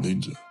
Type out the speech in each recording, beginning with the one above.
ninja。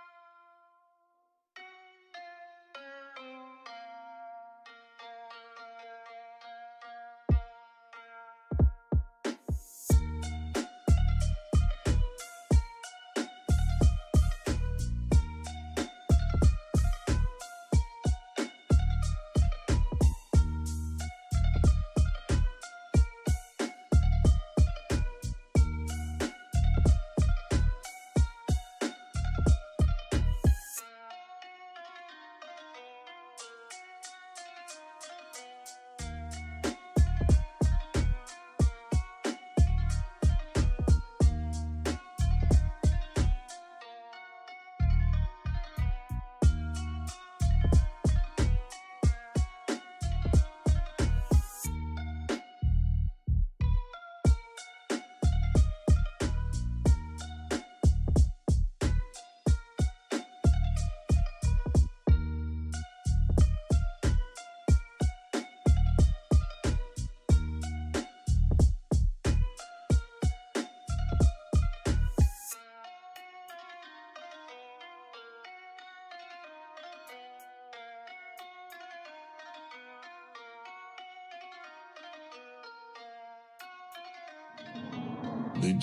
d a n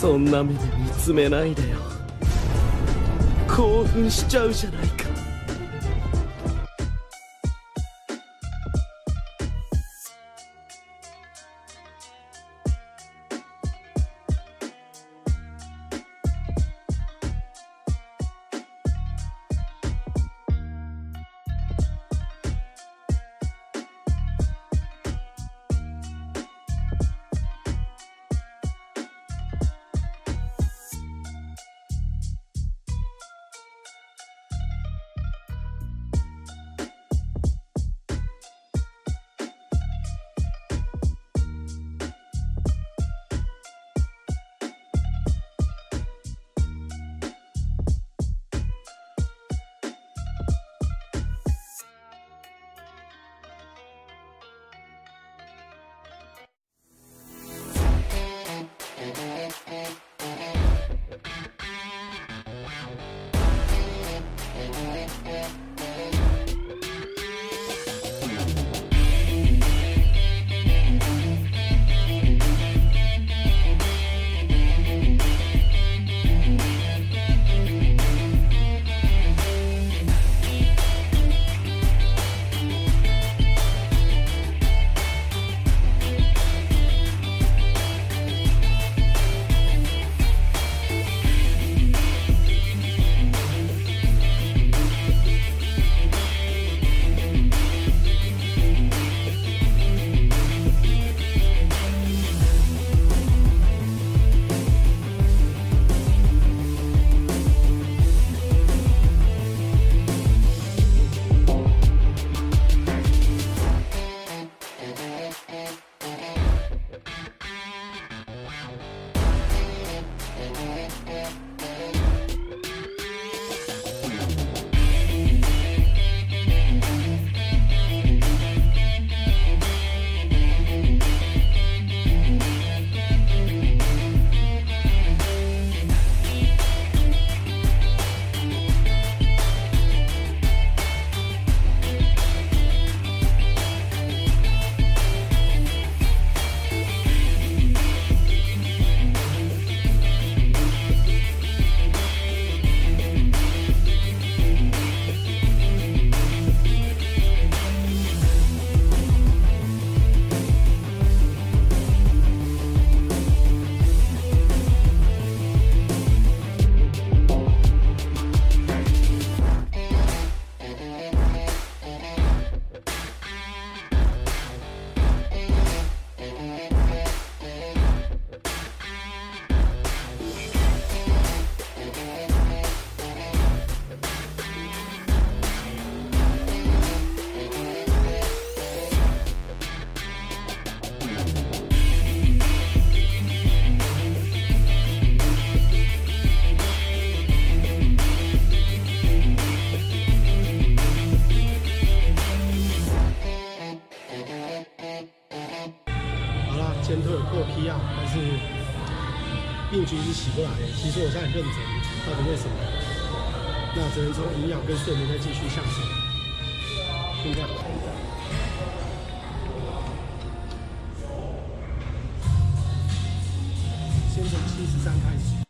そんな目で見つめないでよ興奮しちゃうじゃないか就是起不来，其实我现在很认真，到底为什么？那只能从营养跟睡眠再继续向手。就这样，先从七十三开始。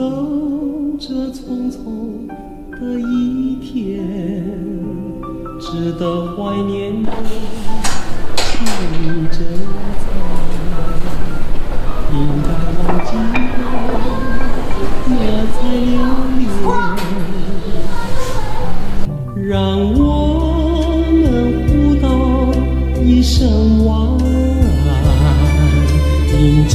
走着匆匆的一天，值得怀念的，是你真；应该忘记的，我才留恋。让我们互道一声晚安，迎接。